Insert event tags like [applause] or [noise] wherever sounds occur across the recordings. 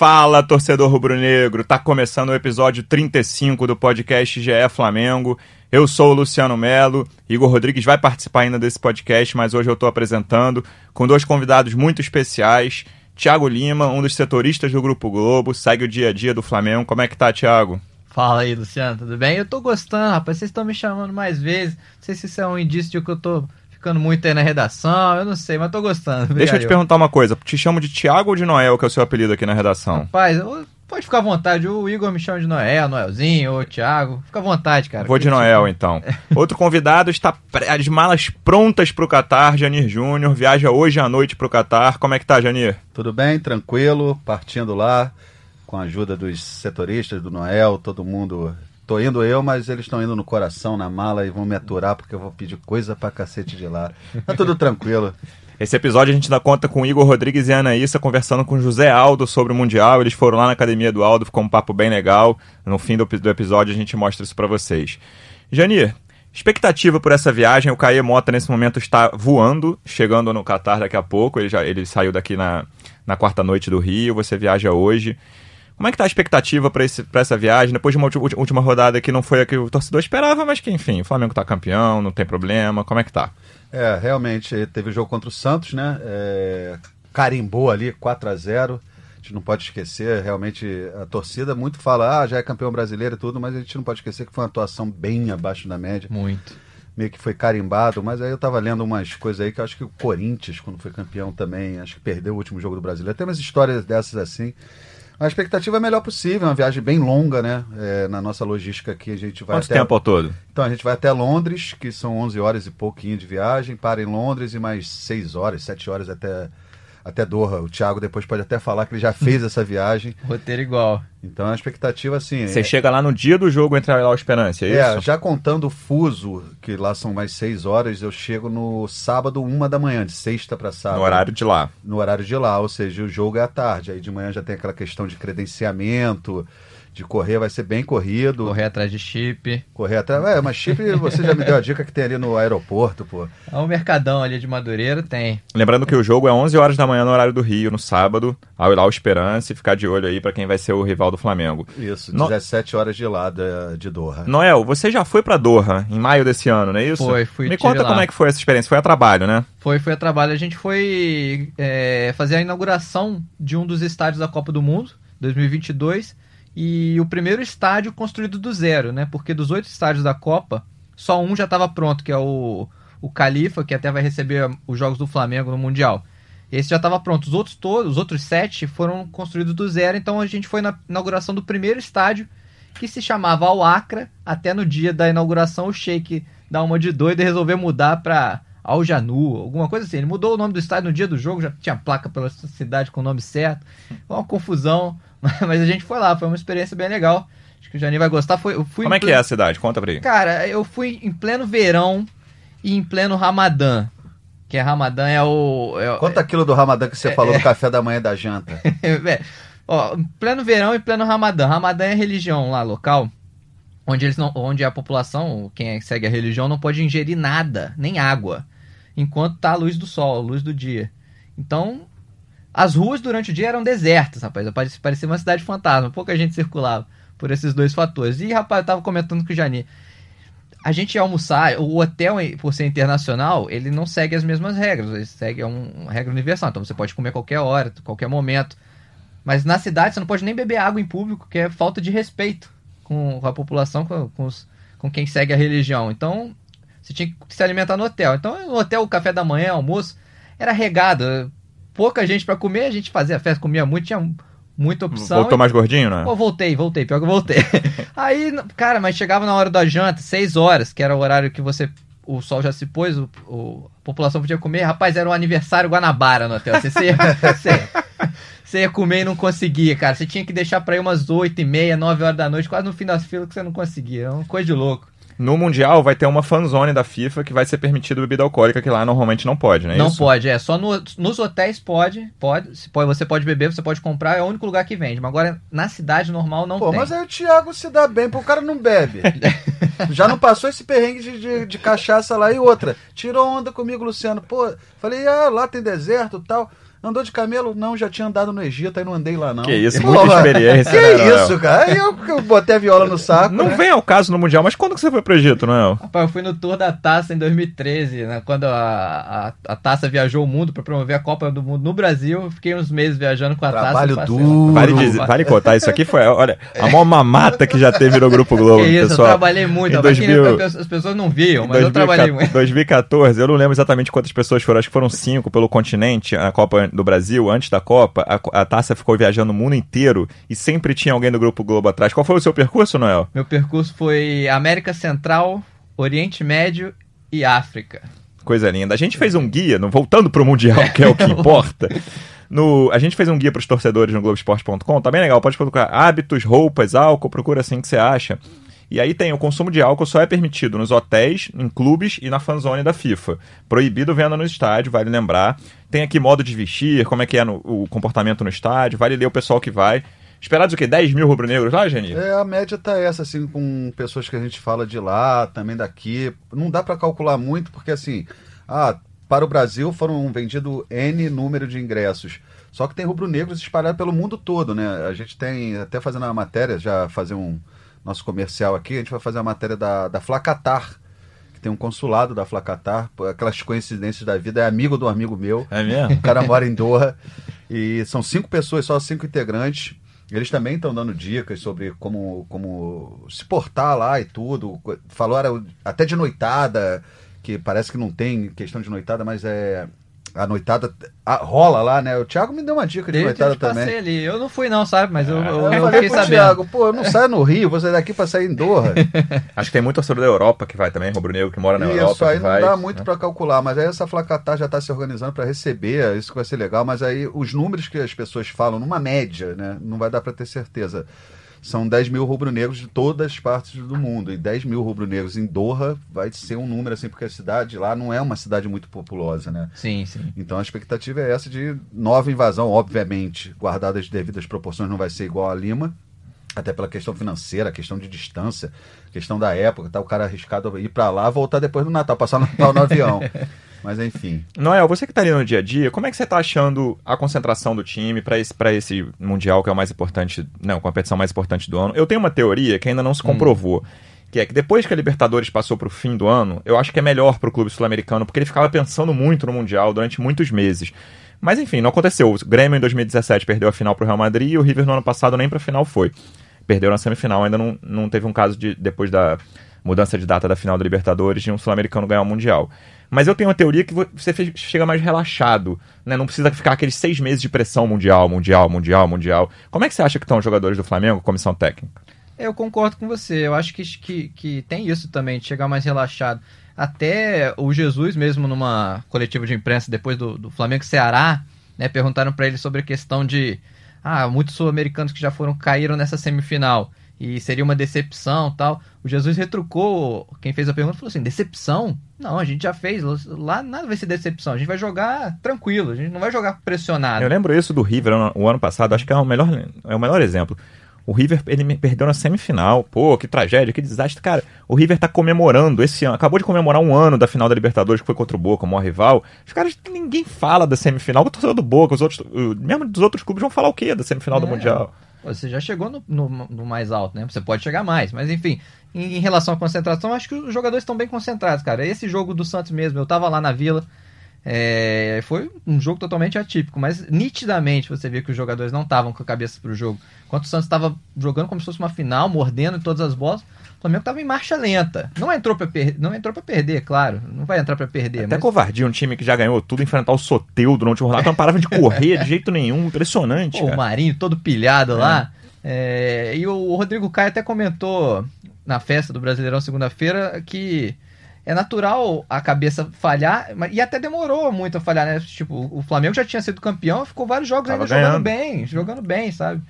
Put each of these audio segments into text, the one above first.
Fala, torcedor rubro-negro! Tá começando o episódio 35 do podcast GE Flamengo. Eu sou o Luciano Melo. Igor Rodrigues vai participar ainda desse podcast, mas hoje eu estou apresentando com dois convidados muito especiais. Tiago Lima, um dos setoristas do Grupo Globo, segue o dia a dia do Flamengo. Como é que tá, Tiago? Fala aí, Luciano, tudo bem? Eu tô gostando, rapaz. Vocês estão me chamando mais vezes. Não sei se isso é um indício de que eu tô ficando muito aí na redação, eu não sei, mas tô gostando. Obrigado. Deixa eu te perguntar uma coisa. Te chamo de Tiago ou de Noel, que é o seu apelido aqui na redação? Rapaz, pode ficar à vontade. O Igor me chama de Noel, Noelzinho, ou Tiago. Fica à vontade, cara. Vou de Noel, então. [laughs] Outro convidado está as malas prontas pro Catar, Janir Júnior. Viaja hoje à noite pro Catar. Como é que tá, Janir? Tudo bem, tranquilo, partindo lá com a ajuda dos setoristas, do Noel, todo mundo Tô indo eu, mas eles estão indo no coração, na mala e vão me aturar porque eu vou pedir coisa pra cacete de lá. Tá tudo tranquilo. [laughs] Esse episódio a gente dá conta com Igor Rodrigues e Ana Issa conversando com José Aldo sobre o Mundial. Eles foram lá na academia do Aldo, ficou um papo bem legal. No fim do, do episódio a gente mostra isso para vocês. Janir, expectativa por essa viagem. O Caê Mota nesse momento está voando, chegando no Catar daqui a pouco. Ele, já, ele saiu daqui na, na quarta noite do Rio, você viaja hoje. Como é que tá a expectativa para essa viagem? Depois de uma última rodada que não foi a que o torcedor esperava, mas que, enfim, o Flamengo tá campeão, não tem problema. Como é que tá? É, realmente, teve o jogo contra o Santos, né? É, carimbou ali 4 a 0 A gente não pode esquecer, realmente, a torcida muito fala, ah, já é campeão brasileiro e tudo, mas a gente não pode esquecer que foi uma atuação bem abaixo da média. Muito. Meio que foi carimbado, mas aí eu tava lendo umas coisas aí que eu acho que o Corinthians, quando foi campeão também, acho que perdeu o último jogo do brasileiro. Tem umas histórias dessas assim. A expectativa é a melhor possível, uma viagem bem longa, né? É, na nossa logística aqui a gente vai Quanto até... tempo ao todo? Então a gente vai até Londres, que são 11 horas e pouquinho de viagem, para em Londres e mais 6 horas, 7 horas até até Doha. O Thiago depois pode até falar que ele já fez [laughs] essa viagem. Roteiro igual. Então a expectativa assim. Você é... chega lá no dia do jogo entre a Esperança, é, é isso? É, já contando o fuso, que lá são mais seis horas, eu chego no sábado, uma da manhã, de sexta para sábado. No horário de lá. No horário de lá, ou seja, o jogo é à tarde. Aí de manhã já tem aquela questão de credenciamento de correr vai ser bem corrido. Correr atrás de chip. Correr atrás. É, mas chip você já me deu a dica que tem ali no aeroporto, pô. É um mercadão ali de Madureira, tem. Lembrando que o jogo é 11 horas da manhã no horário do Rio, no sábado, ao Esperança, e ficar de olho aí para quem vai ser o rival do Flamengo. Isso, 17 no... horas de lá de, de Doha. Noel, você já foi para Doha em maio desse ano, não é isso? Foi, fui. Me conta lá. como é que foi essa experiência. Foi a trabalho, né? Foi, foi a trabalho. A gente foi é, fazer a inauguração de um dos estádios da Copa do Mundo, 2022 e o primeiro estádio construído do zero, né? Porque dos oito estádios da Copa, só um já estava pronto, que é o, o Califa, que até vai receber os jogos do Flamengo no Mundial. Esse já estava pronto. Os outros todos, os outros sete foram construídos do zero. Então a gente foi na inauguração do primeiro estádio que se chamava Al Acra. Até no dia da inauguração o Sheik dá uma de doido e resolveu mudar para Al Janu, alguma coisa assim. Ele mudou o nome do estádio no dia do jogo, já tinha placa pela cidade com o nome certo. Foi uma confusão. [laughs] Mas a gente foi lá, foi uma experiência bem legal. Acho que o Jani vai gostar. Foi, eu fui Como é que é a cidade? Conta pra ele. Cara, eu fui em pleno verão e em pleno Ramadã. Que é Ramadã é o. É, Conta aquilo do Ramadã que você é, falou no café da manhã da janta. [laughs] é, ó, pleno verão e pleno Ramadã. Ramadã é religião lá local. Onde, eles não, onde a população, quem segue a religião, não pode ingerir nada, nem água, enquanto tá a luz do sol, a luz do dia. Então, as ruas durante o dia eram desertas, rapaz. Parecia uma cidade fantasma. Pouca gente circulava por esses dois fatores. E, rapaz, eu tava comentando com o Jani. A gente almoçar, o hotel, por ser internacional, ele não segue as mesmas regras. Ele segue uma regra universal. Então você pode comer a qualquer hora, a qualquer momento. Mas na cidade você não pode nem beber água em público, que é falta de respeito com a população, com, com, os, com quem segue a religião. Então, você tinha que se alimentar no hotel. Então, no hotel, o café da manhã, almoço, era regado pouca gente para comer, a gente fazia festa, comia muito, tinha muita opção. Voltou e... mais gordinho, né? Pô, voltei, voltei, pior que eu voltei. [laughs] Aí, cara, mas chegava na hora da janta, 6 horas, que era o horário que você. O sol já se pôs, o, o a população podia comer. Rapaz, era um aniversário Guanabara no hotel. Você, você, [laughs] você ia comer e não conseguia, cara. Você tinha que deixar pra ir umas 8 e meia, 9 horas da noite, quase no fim das filas que você não conseguia. É uma coisa de louco. No Mundial vai ter uma fanzone da FIFA que vai ser permitido bebida alcoólica, que lá normalmente não pode, né? Não isso? pode, é. Só no- nos hotéis pode, pode, se pode. Você pode beber, você pode comprar, é o único lugar que vende. Mas agora na cidade normal não Pô, tem. mas aí o Thiago se dá bem, pô, o cara não bebe. [laughs] Já não passou esse perrengue de, de, de cachaça lá e outra. Tirou onda comigo, Luciano. Pô, falei, ah, lá tem deserto e tal. Andou de camelo? Não, já tinha andado no Egito, aí não andei lá não. Que isso, muita mas- experiência, Que né, isso, cara? Aí eu, eu botei a viola no saco, Não né? vem ao caso no Mundial, mas quando que você foi pro Egito, Noel? Rapaz, eu fui no Tour da Taça em 2013, né, quando a, a, a Taça viajou o mundo para promover a Copa do Mundo no Brasil. Fiquei uns meses viajando com a Trabalho Taça. lá. duro. Vale, dizer- vale contar, isso aqui foi, olha, a maior mamata que já teve no Grupo Globo, Que isso, pessoal. eu trabalhei muito. em ó, mas que 2000 as pessoas não viam, mas eu trabalhei muito. 2014, eu não lembro exatamente quantas pessoas foram, acho que foram cinco pelo continente, na Copa do Brasil, antes da Copa, a, a taça ficou viajando o mundo inteiro e sempre tinha alguém do Grupo Globo atrás. Qual foi o seu percurso, Noel? Meu percurso foi América Central, Oriente Médio e África. Coisa linda. A gente fez um guia, no- voltando pro Mundial, que é o que [laughs] importa. No, a gente fez um guia pros torcedores no Globoesporte.com, tá bem legal. Pode procurar hábitos, roupas, álcool, procura assim que você acha. E aí tem o consumo de álcool só é permitido nos hotéis, em clubes e na fanzone da FIFA. Proibido venda no estádio, vale lembrar. Tem aqui modo de vestir, como é que é no- o comportamento no estádio, vale ler o pessoal que vai. Esperados o quê? 10 mil rubro-negros lá, Geni? É, a média tá essa, assim, com pessoas que a gente fala de lá, também daqui. Não dá pra calcular muito, porque assim, ah, para o Brasil foram vendidos N número de ingressos. Só que tem rubro-negros espalhados pelo mundo todo, né? A gente tem, até fazendo uma matéria, já fazer um nosso comercial aqui, a gente vai fazer a matéria da, da Flacatar, que tem um consulado da Flacatar, aquelas coincidências da vida, é amigo do amigo meu. É mesmo? O cara mora em Doha e são cinco pessoas, só cinco integrantes. Eles também estão dando dicas sobre como, como se portar lá e tudo. Falaram até de noitada, que parece que não tem questão de noitada, mas é. A noitada a- rola lá, né? O Thiago me deu uma dica de Eu, noitada eu também. ali. Eu não fui não, sabe? Mas eu, eu, Eu, eu falei fiquei sabendo. Thiago, pô, eu não saio no Rio, vou sair daqui pra sair em Doha. [laughs] Acho que tem muito torcedor da Europa que vai também, rubro-negro que mora na Europa. Isso aí que não vai, dá muito né? pra calcular, mas aí essa Flacatar já tá se organizando pra receber, isso que vai ser legal, mas aí os números que as pessoas falam, numa média, né, não vai dar pra ter certeza. São 10 mil rubro-negros de todas as partes do mundo, e 10 mil rubro-negros em Doha vai ser um número assim, porque a cidade lá não é uma cidade muito populosa, né? Sim, sim. Então a expectativa é essa de nova invasão, obviamente, guardadas as devidas proporções, não vai ser igual a Lima, até pela questão financeira, questão de distância, questão da época, tá o cara arriscado ir pra lá, voltar depois do Natal, passar o Natal no avião. [laughs] Mas enfim. Noel, você que tá ali no dia a dia, como é que você tá achando a concentração do time pra esse, pra esse Mundial que é o mais importante, não, a competição mais importante do ano? Eu tenho uma teoria que ainda não se comprovou, que é que depois que a Libertadores passou pro fim do ano, eu acho que é melhor pro clube sul-americano, porque ele ficava pensando muito no Mundial durante muitos meses. Mas enfim, não aconteceu. O Grêmio em 2017 perdeu a final pro Real Madrid e o River no ano passado nem pra final foi. Perdeu na semifinal, ainda não, não teve um caso de depois da mudança de data da final da Libertadores de um sul-americano ganhar o Mundial. Mas eu tenho uma teoria que vo- você chega mais relaxado, né? Não precisa ficar aqueles seis meses de pressão mundial, mundial, mundial, mundial. Como é que você acha que estão os jogadores do Flamengo, comissão técnica? Eu concordo com você. Eu acho que, que, que tem isso também, de chegar mais relaxado. Até o Jesus, mesmo numa coletiva de imprensa depois do, do Flamengo Ceará, né, perguntaram para ele sobre a questão de. Ah, muitos sul-americanos que já foram caíram nessa semifinal e seria uma decepção tal. O Jesus retrucou quem fez a pergunta falou assim: decepção? Não, a gente já fez. Lá nada vai ser decepção. A gente vai jogar tranquilo, a gente não vai jogar pressionado. Eu lembro isso do River o ano passado, acho que é o melhor, é o melhor exemplo. O River, ele perdeu na semifinal. Pô, que tragédia, que desastre. Cara, o River tá comemorando esse ano. Acabou de comemorar um ano da final da Libertadores, que foi contra o Boca, o maior rival. Os caras, ninguém fala da semifinal. O torcedor do Boca, os outros, mesmo dos outros clubes, vão falar o quê da semifinal do É. Mundial? Você já chegou no, no- no mais alto, né? Você pode chegar mais, mas enfim, em, em relação à concentração, acho que os jogadores estão bem concentrados, cara. Esse jogo do Santos mesmo, eu tava lá na Vila, é, foi um jogo totalmente atípico, mas nitidamente você vê que os jogadores não estavam com a cabeça pro jogo. Enquanto o Santos estava jogando como se fosse uma final, mordendo em todas as bolas, o Flamengo estava em marcha lenta. Não entrou para não entrou para perder, claro. Não vai entrar para perder, Até mas covardia, um time que já ganhou tudo, enfrentar o Soteudo no último rodado, que não parava de correr de jeito nenhum. Impressionante, Pô, o. Marinho todo pilhado lá. É, e o Rodrigo Caio até comentou na festa do Brasileirão segunda-feira que é natural a cabeça falhar, e até demorou muito a falhar, né? Tipo, o Flamengo já tinha sido campeão, ficou vários jogos Tava ainda ganhando. jogando bem, jogando bem, sabe?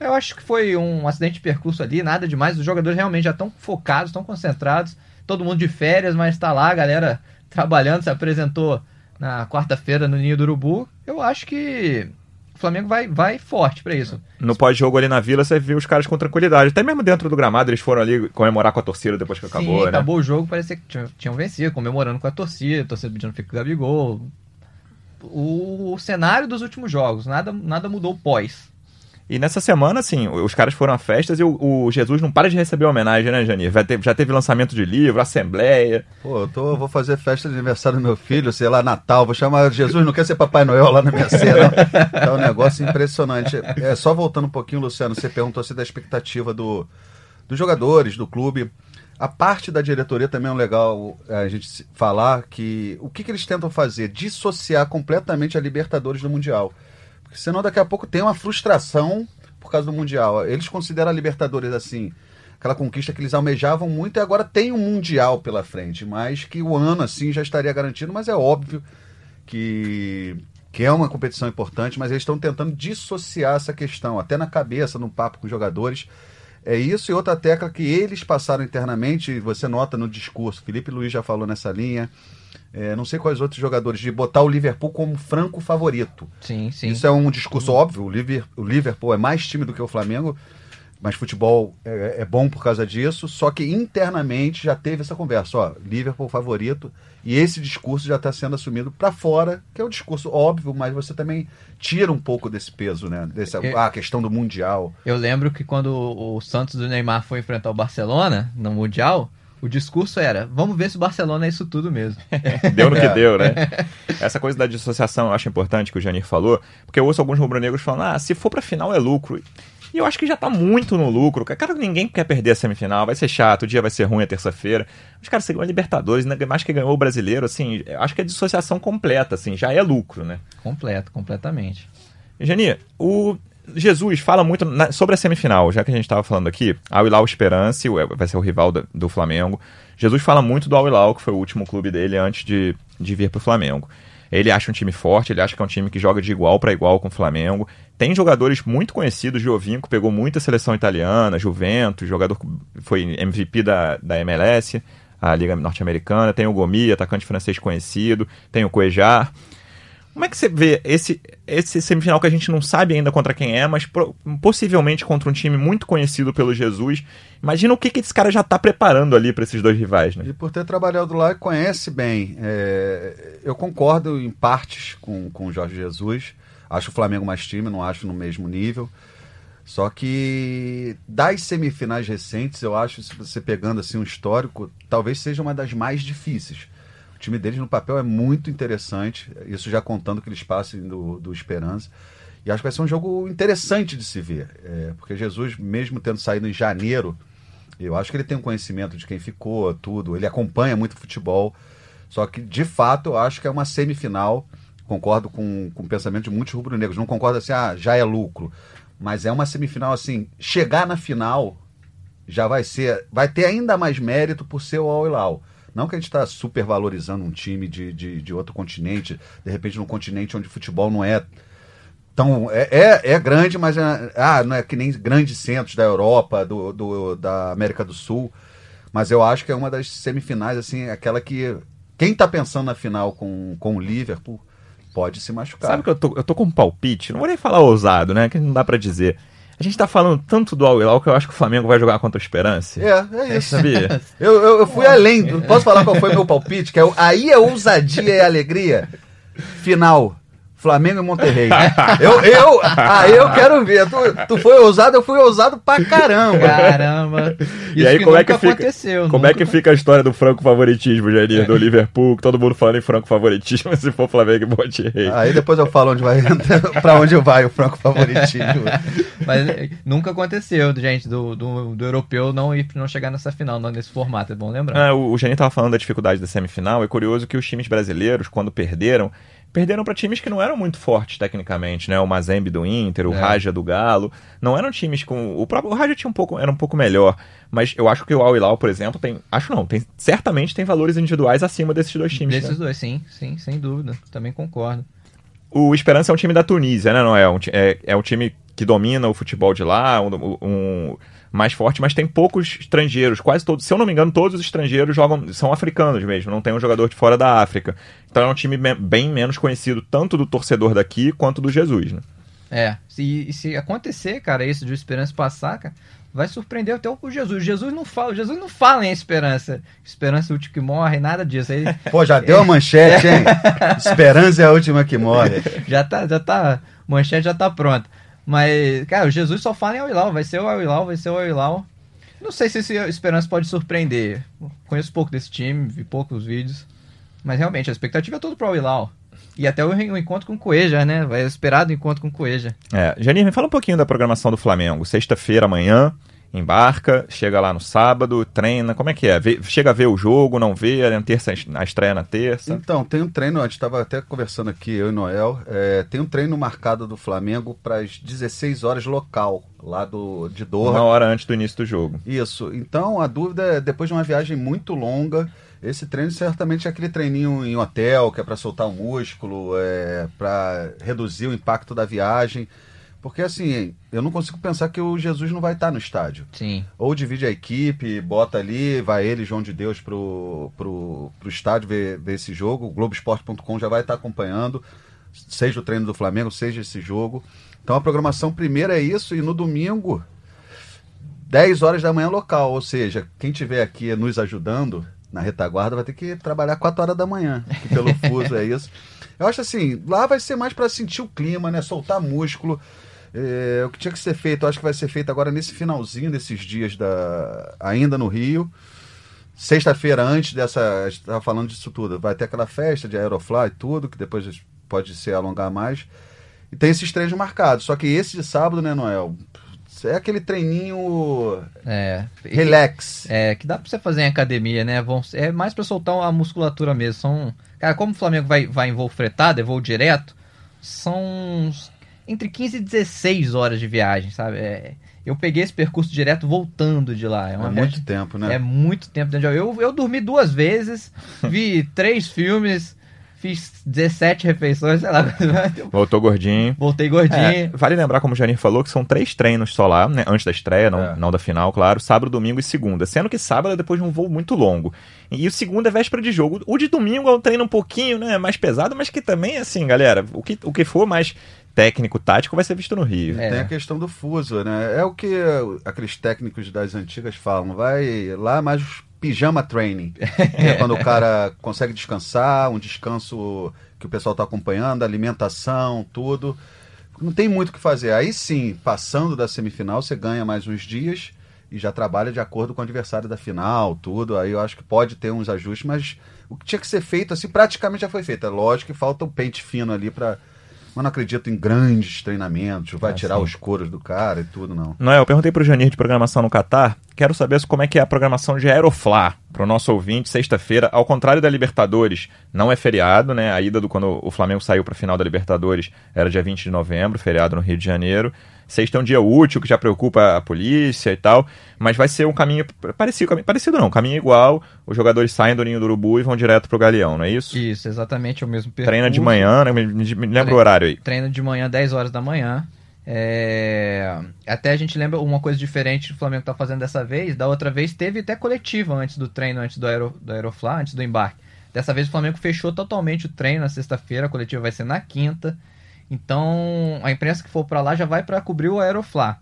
Eu acho que foi um acidente de percurso ali, nada demais. Os jogadores realmente já estão focados, estão concentrados. Todo mundo de férias, mas está lá, a galera [laughs] trabalhando, se apresentou na quarta-feira no Ninho do Urubu. Eu acho que o Flamengo vai, vai forte para isso. No pós-jogo ali na Vila, você viu os caras com tranquilidade. Até mesmo dentro do gramado, eles foram ali comemorar com a torcida depois que acabou, Sim, né? acabou o jogo, parecia que tinham, tinham vencido, comemorando com a torcida, a torcida pedindo fica o Gabigol. O, o cenário dos últimos jogos, nada, nada mudou pós. E nessa semana, assim, os caras foram a festas e o, o Jesus não para de receber homenagem, né, Janir? Já teve, já teve lançamento de livro, assembleia. Pô, eu tô, vou fazer festa de aniversário do meu filho, sei lá, Natal, vou chamar Jesus, não quer ser Papai Noel lá na minha cena. Tá um negócio impressionante. É, só voltando um pouquinho, Luciano, você perguntou se da expectativa do, dos jogadores, do clube. A parte da diretoria também é legal é, a gente falar que o que, que eles tentam fazer? Dissociar completamente a Libertadores do Mundial. Porque senão daqui a pouco tem uma frustração por causa do Mundial. Eles consideram a Libertadores assim, aquela conquista que eles almejavam muito e agora tem um Mundial pela frente, mas que o ano assim já estaria garantido, mas é óbvio que, que é uma competição importante, mas eles estão tentando dissociar essa questão, até na cabeça, no papo com os jogadores. É isso e outra tecla que eles passaram internamente, você nota no discurso, Felipe Luiz já falou nessa linha, é, não sei quais outros jogadores, de botar o Liverpool como franco favorito. Sim, sim. Isso é um discurso óbvio. O Liver- o Liverpool é mais time do que o Flamengo, mas futebol é, é bom por causa disso. Só que internamente já teve essa conversa. Ó, Liverpool favorito. E esse discurso já está sendo assumido para fora, que é um discurso óbvio, mas você também tira um pouco desse peso, né? Dessa, É. ah, a questão do Mundial. Eu lembro que quando o Santos do Neymar foi enfrentar o Barcelona no Mundial, o discurso era: vamos ver se o Barcelona é isso tudo mesmo. [laughs] Deu no que É. deu, né? [laughs] Essa coisa da dissociação eu acho importante que o Janir falou, porque eu ouço alguns rubro-negros falando, ah, se for pra final é lucro. E eu acho que já tá muito no lucro. Cara, ninguém quer perder a semifinal, vai ser chato, o dia vai ser ruim a terça-feira. Mas, cara, você ganhou a Libertadores, ainda mais que ganhou o brasileiro, assim, acho que é dissociação completa, assim, já é lucro, né? Completo, completamente. Janir, o Jesus fala muito na- sobre a semifinal, já que a gente estava falando aqui, Al Hilal Esperance, vai ser o rival da- do Flamengo. Jesus fala muito do Al Hilal, que foi o último clube dele antes de, de vir para o Flamengo. Ele acha um time forte, ele acha que é um time que joga de igual para igual com o Flamengo. Tem jogadores muito conhecidos, Giovinco pegou muita seleção italiana, Juventus, jogador foi MVP da, da MLS, a Liga Norte-Americana. Tem o Gomi, atacante francês conhecido. Tem o Cuejar. Como é que você vê esse, esse semifinal que a gente não sabe ainda contra quem é, mas pro- possivelmente contra um time muito conhecido pelo Jesus? Imagina o que, que esse cara já tá preparando ali para esses dois rivais, né? E por ter trabalhado lá, conhece bem. É, eu concordo em partes com, com o Jorge Jesus. Acho o Flamengo mais time, não acho no mesmo nível. Só que das semifinais recentes, eu acho, se você pegando assim um histórico, talvez seja uma das mais difíceis. O time deles no papel é muito interessante, isso já contando que eles passem do, do Esperança. E acho que vai ser um jogo interessante de se ver. É, porque Jesus, mesmo tendo saído em janeiro, eu acho que ele tem um conhecimento de quem ficou, tudo. Ele acompanha muito futebol. Só que, de fato, eu acho que é uma semifinal. Concordo com, com o pensamento de muitos rubro-negros. Não concordo assim, ah, já é lucro. Mas é uma semifinal assim. Chegar na final já vai ser. Vai ter ainda mais mérito por ser o Al Hilal. Não que a gente está super valorizando um time de, de, de outro continente, de repente num continente onde o futebol não é então, é, é, é grande, mas é, ah, não é que nem grandes centros da Europa, do, do, da América do Sul. Mas eu acho que é uma das semifinais, assim, aquela que. Quem tá pensando na final com, com o Liverpool pode se machucar. Sabe que eu tô, eu tô com um palpite? Não vou nem falar ousado, né? Que não dá pra dizer. A gente tá falando tanto do Al Hilal que eu acho que o Flamengo vai jogar contra o Esperance. É, é isso. Sabia? [laughs] Eu, eu, eu fui além. Posso falar qual foi meu palpite? Que é, aí é ousadia e alegria. Final. Flamengo e Monterrey. [laughs] Eu, eu, aí eu quero ver. Tu, tu foi ousado, eu fui ousado pra caramba. Caramba. E aí, como é que fica? aconteceu. Como nunca... é que fica a história do franco favoritismo, Janir, do Liverpool? que Todo mundo falando em franco favoritismo, [laughs] se for Flamengo e Monterrey. Aí depois eu falo onde vai [laughs] pra onde vai o franco favoritismo. Mas eh, nunca aconteceu, gente, do, do, do europeu não ir não chegar nessa final, não nesse formato, é bom lembrar. É, o, o Janir tava falando da dificuldade da semifinal. É curioso que os times brasileiros, quando perderam, perderam para times que não eram muito fortes tecnicamente, né? O Mazembe do Inter, o É. Raja do Galo, não eram times com o próprio o Raja tinha um pouco era um pouco melhor, mas eu acho que o Al Hilal, por exemplo, tem, acho não, tem certamente tem valores individuais acima desses dois times. né? Desses dois, sim, sim, sem dúvida. Também concordo. O Esperança é um time da Tunísia, né? Não é um, é, é um time que domina o futebol de lá, um, um mais forte, mas tem poucos estrangeiros. Quase todos, se eu não me engano, todos os estrangeiros jogam são africanos mesmo. Não tem um jogador de fora da África. Então é um time me- bem menos conhecido tanto do torcedor daqui quanto do Jesus, né? É, se, se acontecer, cara, isso de o Esperança passar, cara, vai surpreender até o Jesus. Jesus não fala, Jesus não fala em Esperança. Esperança é o último que morre, nada disso. Aí [laughs] Pô, já deu a manchete, hein? [laughs] Esperança é a última que morre. já tá, já tá, manchete já tá pronta. Mas, cara, o Jesus só fala em Al Hilal, vai ser o Al Hilal, vai ser o Al Hilal. Não sei se esse Esperança pode surpreender. Conheço pouco desse time, vi poucos vídeos. Mas realmente, a expectativa é toda pro Al Hilal. E até o, o encontro com o Coeja, né? Vai esperado o encontro com o Coeja. É, Janir, me fala um pouquinho da programação do Flamengo. Sexta-feira, amanhã, embarca, chega lá no sábado, treina. Como é que é? Vê- chega a ver o jogo, não vê? A, terça, a estreia na terça? Então, tem um treino, a gente estava até conversando aqui, eu e Noel, é, tem um treino marcado do Flamengo para as 16 horas local, lá do, de Doha. Uma hora antes do início do jogo. Isso. Então a dúvida é, depois de uma viagem muito longa, esse treino certamente é aquele treininho em hotel, que é para soltar o músculo, é, para reduzir o impacto da viagem. Porque assim, eu não consigo pensar que o Jesus não vai estar no estádio. Sim. Ou divide a equipe, bota ali, vai ele, João de Deus, pro, pro, pro estádio ver, ver esse jogo. O Globoesporte.com já vai estar acompanhando, seja o treino do Flamengo, seja esse jogo. Então a programação primeiro é isso, e no domingo, 10 horas da manhã local. Ou seja, quem estiver aqui nos ajudando na retaguarda vai ter que trabalhar 4 horas da manhã, que pelo [laughs] fuso é isso. Eu acho assim, lá vai ser mais para sentir o clima, né? Soltar músculo. É, o que tinha que ser feito, acho que vai ser feito agora nesse finalzinho desses dias da ainda no Rio. Sexta-feira, antes dessa. A gente tava falando disso tudo. Vai ter aquela festa de Aerofly e tudo, que depois pode se alongar mais. E tem esses treinos marcados. Só que esse de sábado, né, Noel? É aquele treininho É. relax. É, que dá pra você fazer em academia, né? É mais pra soltar a musculatura mesmo. São, cara, como o Flamengo vai, vai em voo fretado, é voo direto, são entre 15 e 16 horas de viagem, sabe? É, eu peguei esse percurso direto voltando de lá. É, É muito viagem- tempo, né? é muito tempo dentro de eu, eu dormi duas vezes, [laughs] vi três filmes, fiz 17 refeições, sei lá. Voltou gordinho. Voltei gordinho. É, vale lembrar, como o Janir falou, que são três treinos só lá, né? Antes da estreia, não, É. não da final, claro. Sábado, domingo e segunda. Sendo que sábado é depois de um voo muito longo. E o segundo é véspera de jogo. O de domingo é um treino um pouquinho, né? Mais pesado, mas que também, assim, galera, o que, o que for mais técnico, tático, vai ser visto no Rio. É. Tem a questão do fuso, né? É o que aqueles técnicos das antigas falam. Vai lá mais pijama training. [laughs] É quando o cara consegue descansar, um descanso que o pessoal está acompanhando, alimentação, tudo. Não tem muito o que fazer. Aí sim, passando da semifinal, você ganha mais uns dias e já trabalha de acordo com o adversário da final, tudo. Aí eu acho que pode ter uns ajustes, mas o que tinha que ser feito, assim, praticamente já foi feito. É lógico que falta o pente fino ali para mas não acredito em grandes treinamentos, vai Ah, tirar sim. os coros do cara e tudo, não. Noel, eu perguntei pro Janir de programação no Catar. Quero saber como é que é a programação de Aeroflá pro nosso ouvinte, sexta-feira. Ao contrário da Libertadores, não é feriado, né? A ida do quando o Flamengo saiu pra final da Libertadores era dia 20 de novembro, feriado no Rio de Janeiro. Sexta é um dia útil, que já preocupa a polícia e tal, mas vai ser um caminho parecido, caminho- parecido não, caminho igual. Os jogadores saem do Ninho do Urubu e vão direto pro Galeão, não é isso? Isso, exatamente o mesmo percurso. Treina de manhã, né? Me, me- me lembra o horário aí. treino de manhã, 10 horas da manhã. É, Até a gente lembra uma coisa diferente que o Flamengo tá fazendo dessa vez. Da outra vez teve até coletiva antes do treino, antes do, Aero... do Aeroflá, antes do embarque. Dessa vez o Flamengo fechou totalmente o treino na sexta-feira, a coletiva vai ser na quinta. Então a imprensa que for para lá já vai para cobrir o Aeroflá.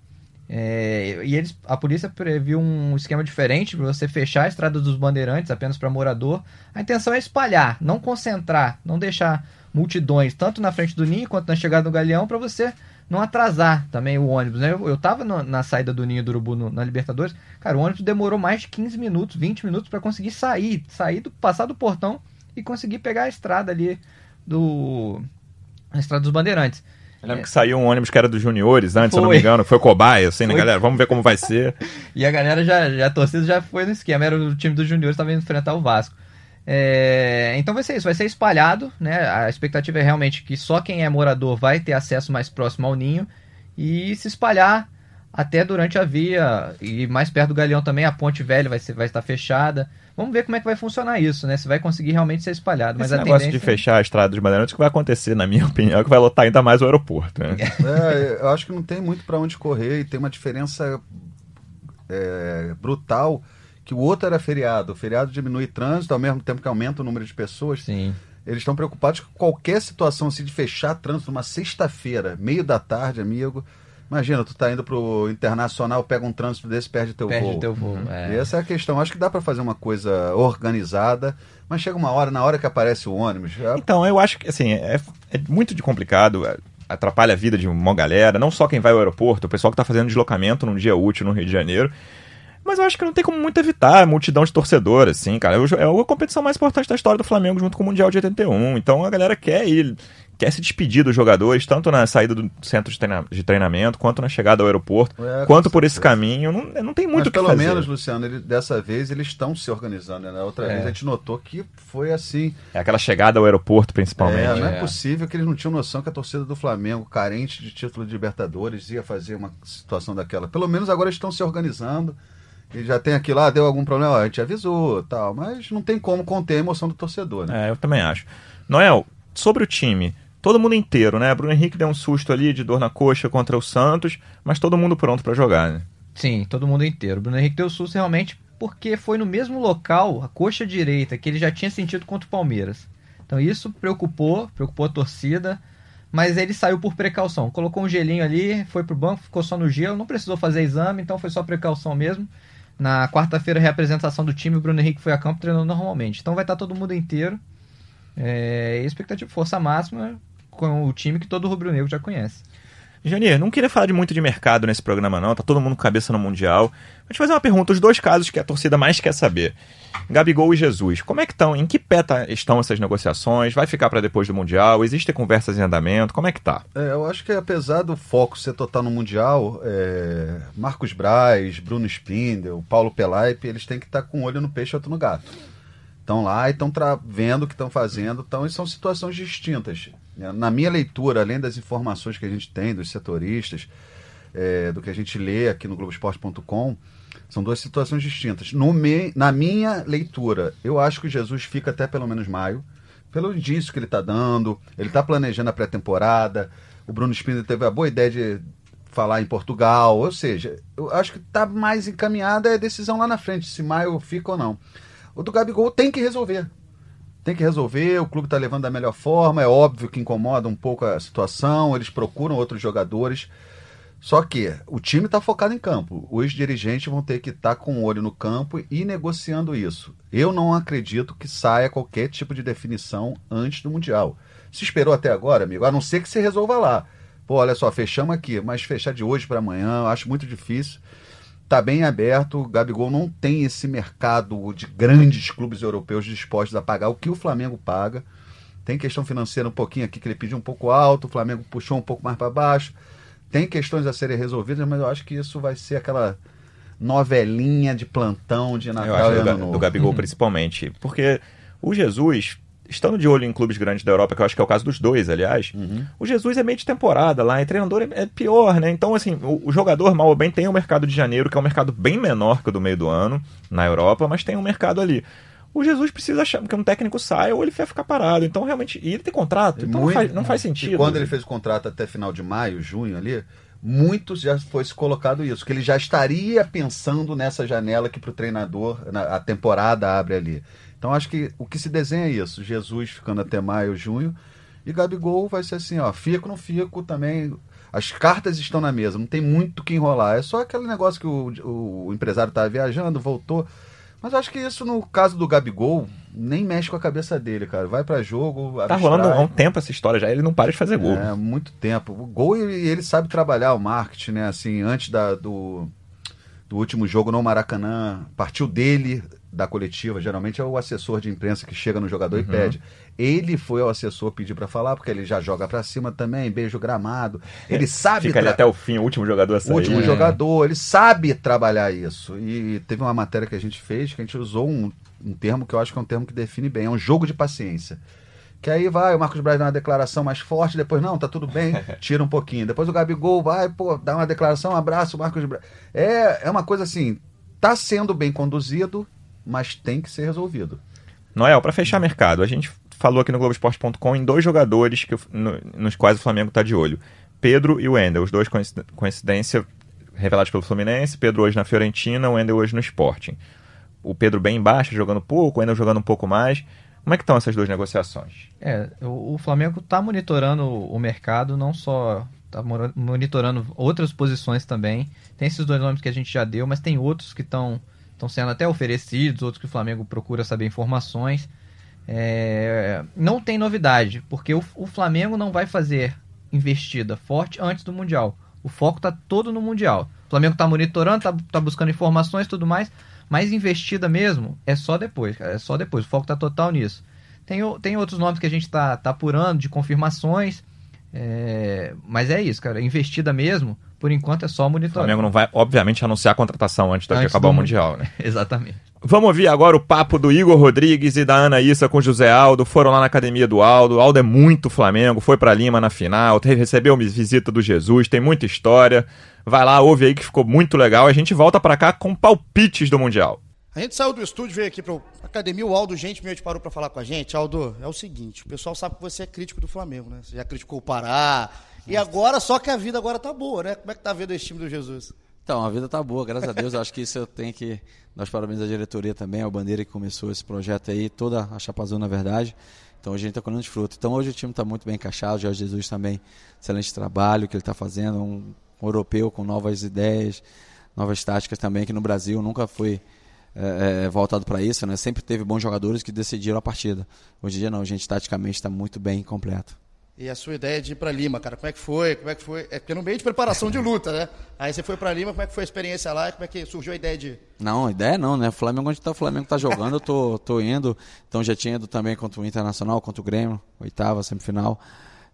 É, e eles, a polícia previu um esquema diferente para você fechar a estrada dos bandeirantes apenas para morador. A intenção é espalhar, não concentrar, não deixar multidões tanto na frente do ninho quanto na chegada do galeão para você não atrasar também o ônibus. Né? Eu, eu tava no- na saída do ninho do Urubu no- na Libertadores, cara, o ônibus demorou mais de 15 minutos, 20 minutos para conseguir sair, sair do passar do portão e conseguir pegar a estrada ali do a estrada dos bandeirantes. Eu lembro que saiu um ônibus que era dos juniores antes, se eu não me Foi. engano. Foi cobaia, assim, né, Foi. galera? Vamos ver como vai ser. [laughs] E a galera já, já a torcida já foi no esquema, era o time dos juniores estava indo enfrentar o Vasco. É, então vai ser isso, vai ser espalhado, né? A expectativa é realmente que só quem é morador vai ter acesso mais próximo ao ninho e se espalhar até durante a via e mais perto do Galeão também a ponte velha vai, ser, vai estar fechada. Vamos ver como é que vai funcionar isso, né? Se vai conseguir realmente ser espalhado. Mas Esse negócio tendência... de fechar a estrada de Bandeirantes, o que vai acontecer, na minha [laughs] opinião, é que vai lotar ainda mais o aeroporto. Né? É, eu acho que não tem muito para onde correr e tem uma diferença é, brutal que o outro era feriado. O feriado diminui trânsito ao mesmo tempo que aumenta o número de pessoas. Sim. Eles estão preocupados com qualquer situação assim de fechar trânsito numa sexta-feira, meio da tarde, amigo. Imagina, tu tá indo pro internacional, pega um trânsito desse, perde teu Perde voo. teu voo. Uhum. é. E essa é a questão. Acho que dá para fazer uma coisa organizada, mas chega uma hora, na hora que aparece o ônibus, já Então, eu acho que, assim, é, é muito de complicado, é, atrapalha a vida de uma galera, não só quem vai ao aeroporto, o pessoal que tá fazendo deslocamento num dia útil no Rio de Janeiro. Mas eu acho que não tem como muito evitar a multidão de torcedores, assim, cara. É a competição mais importante da história do Flamengo junto com o Mundial de 81. Então a galera quer ir, quer se despedir dos jogadores, tanto na saída do centro de, treina- de treinamento, quanto na chegada ao aeroporto, É, quanto por esse caminho. Não, não tem muito Mas o que pelo fazer. menos, Luciano, ele- dessa vez eles estão se organizando. Né? Outra É. vez a gente notou que foi assim. É aquela chegada ao aeroporto, principalmente. É, não é, É. possível que eles não tinham noção que a torcida do Flamengo, carente de título de Libertadores, ia fazer uma situação daquela. Pelo menos agora eles estão se organizando. E já tem aquilo lá, deu algum problema, ó, a gente avisou tal. Mas não tem como conter a emoção do torcedor, né? É, eu também acho. Noel, sobre o time, todo mundo inteiro, né? Bruno Henrique deu um susto ali de dor na coxa contra o Santos, mas todo mundo pronto pra jogar, né? Sim, todo mundo inteiro. O Bruno Henrique deu susto realmente porque foi no mesmo local, a coxa direita, que ele já tinha sentido contra o Palmeiras. Então isso preocupou, preocupou a torcida, mas ele saiu por precaução. Colocou um gelinho ali, foi pro banco, ficou só no gelo, não precisou fazer exame, então foi só precaução mesmo. Na quarta-feira, reapresentação do time, o Bruno Henrique foi a campo treinando normalmente. Então vai estar todo mundo inteiro. É, expectativa, força máxima com o time que todo rubro-negro já conhece. Janir, não queria falar de muito de mercado nesse programa, não. Tá todo mundo com cabeça no Mundial. Vou te fazer uma pergunta: os dois casos que a torcida mais quer saber. Gabigol e Jesus, como é que estão? Em que pé tá- estão essas negociações? Vai ficar para depois do Mundial? Existem conversas em andamento? Como é que tá? É, eu acho que apesar do foco ser total no Mundial, é, Marcos Braz, Bruno Spindel, Paulo Pelaipe, eles têm que estar com um olho no peixe e outro no gato. Estão lá e estão vendo o que estão fazendo, então, e são situações distintas. Na minha leitura, além das informações que a gente tem dos setoristas, é, do que a gente lê aqui no Globoesporte.com, são duas situações distintas. No me, na minha leitura, eu acho que Jesus fica até pelo menos maio, pelo indício que ele está dando, ele está planejando a pré-temporada. O Bruno Spindler teve a boa ideia de falar em Portugal, ou seja, eu acho que está mais encaminhada a decisão lá na frente, se maio fica ou não. O do Gabigol tem que resolver. Tem que resolver, o clube está levando da melhor forma, é óbvio que incomoda um pouco a situação, eles procuram outros jogadores. Só que o time está focado em campo. Os dirigentes vão ter que estar com o olho no campo e negociando isso. Eu não acredito que saia qualquer tipo de definição antes do Mundial. Se esperou até agora, amigo, a não ser que se resolva lá. Pô, olha só, fechamos aqui, mas fechar de hoje para amanhã, acho muito difícil. Tá bem aberto, o Gabigol não tem esse mercado de grandes clubes europeus dispostos a pagar o que o Flamengo paga. Tem questão financeira um pouquinho aqui que ele pediu um pouco alto, o Flamengo puxou um pouco mais para baixo. Tem questões a serem resolvidas, mas eu acho que isso vai ser aquela novelinha de plantão de Eu Natal acho e do, Ano Novo. do Gabigol principalmente. Porque o Jesus, estando de olho em clubes grandes da Europa, que eu acho que é o caso dos dois, aliás, Uhum. o Jesus é meio de temporada lá, e treinador é, é pior, né? Então, assim, o, o jogador, mal ou bem, tem o mercado de janeiro, que é um mercado bem menor que o do meio do ano na Europa, mas tem um mercado ali. O Jesus precisa achar que um técnico saia ou ele vai ficar parado. Então, realmente, e ele tem contrato, então Muito- não, faz, não faz sentido. E quando ele fez o contrato até final de maio, junho ali, muitos já foi se colocado isso, que ele já estaria pensando nessa janela que para o treinador na- a temporada abre ali. Então acho que o que se desenha é isso, Jesus ficando até maio, junho, e Gabigol vai ser assim, ó, fico, não fico também. As cartas estão na mesa, não tem muito o que enrolar. É só aquele negócio que o, o, empresário estava viajando, voltou. Mas acho que isso, no caso do Gabigol, nem mexe com a cabeça dele, cara. Vai para jogo. Tá abstrai. rolando há um tempo essa história já, ele não para de fazer gol. É, muito tempo. O gol, e ele sabe trabalhar o marketing, né? Assim, antes da, do, do último jogo no Maracanã, partiu dele, da coletiva, geralmente é o assessor de imprensa que chega no jogador uhum. e pede. Ele foi ao assessor pedir para falar, porque ele já joga para cima também, beijo gramado. Ele sabe. Fica ali até o fim, o último jogador a sair. O último é. jogador, ele sabe trabalhar isso. E teve uma matéria que a gente fez que a gente usou um, um termo que eu acho que é um termo que define bem: é um jogo de paciência. Que aí vai, o Marcos Braz dá uma declaração mais forte, depois, não, tá tudo bem, [laughs] tira um pouquinho. Depois o Gabigol vai, pô, dá uma declaração, um abraço, o Marcos Braz. É, é uma coisa assim, tá sendo bem conduzido, mas tem que ser resolvido. Noel, para fechar mercado, a gente falou aqui no Globoesporte.com em dois jogadores que, no, nos quais o Flamengo está de olho. Pedro e o Wendel, os dois coincidência revelados pelo Fluminense, Pedro hoje na Fiorentina, o Wendel hoje no Sporting. O Pedro bem embaixo, jogando pouco, o Wendel jogando um pouco mais. Como é que estão essas duas negociações? É, o, o Flamengo está monitorando o mercado, não só está monitorando outras posições também. Tem esses dois nomes que a gente já deu, mas tem outros que estão estão sendo até oferecidos, outros que o Flamengo procura saber informações. É, não tem novidade, porque o, o, Flamengo não vai fazer investida forte antes do Mundial. O foco está todo no Mundial. O Flamengo está monitorando, está tá buscando informações e tudo mais, mas investida mesmo é só depois, é só depois. O foco está total nisso. Tem, tem outros nomes que a gente está tá apurando de confirmações, é, mas é isso, cara. Investida mesmo, por enquanto é só monitorar. O Flamengo não vai, obviamente, anunciar a contratação antes, antes de acabar o Mundial, né? [laughs] Exatamente. Vamos ouvir agora o papo do Igor Rodrigues e da Ana Issa com o José Aldo. Foram lá na academia do Aldo. O Aldo é muito Flamengo, foi para Lima na final, recebeu visita do Jesus, tem muita história. Vai lá, ouve aí que ficou muito legal. A gente volta para cá com palpites do Mundial. A gente saiu do estúdio, veio aqui para a academia, o Aldo gentilmente parou para falar com a gente. Aldo, é o seguinte, o pessoal sabe que você é crítico do Flamengo, né? Você já criticou o Pará, e agora, só que a vida agora tá boa, né? Como é que tá vendo esse time do Jesus? Então, a vida tá boa, graças a Deus. Eu acho que isso eu tenho que dar parabéns à diretoria também, ao Bandeira que começou esse projeto aí, toda a Chapa Azul, na verdade. Então, hoje a gente está colhendo de fruto. Então, hoje o time está muito bem encaixado. O Jorge Jesus também, excelente trabalho que ele está fazendo. Um europeu com novas ideias, novas táticas também, que no Brasil nunca foi é, é, voltado para isso, né? Sempre teve bons jogadores que decidiram a partida. Hoje em dia não, a gente taticamente está muito bem completo. E a sua ideia de ir para Lima, cara, como é que foi? Como é que foi? É porque no meio de preparação de luta, né? Aí você foi para Lima, como é que foi a experiência lá? Como é que surgiu a ideia de Não, ideia não, né? Flamengo onde tá, o Flamengo tá jogando, eu tô, tô indo. Então já tinha ido também contra o Internacional, contra o Grêmio, oitava, semifinal.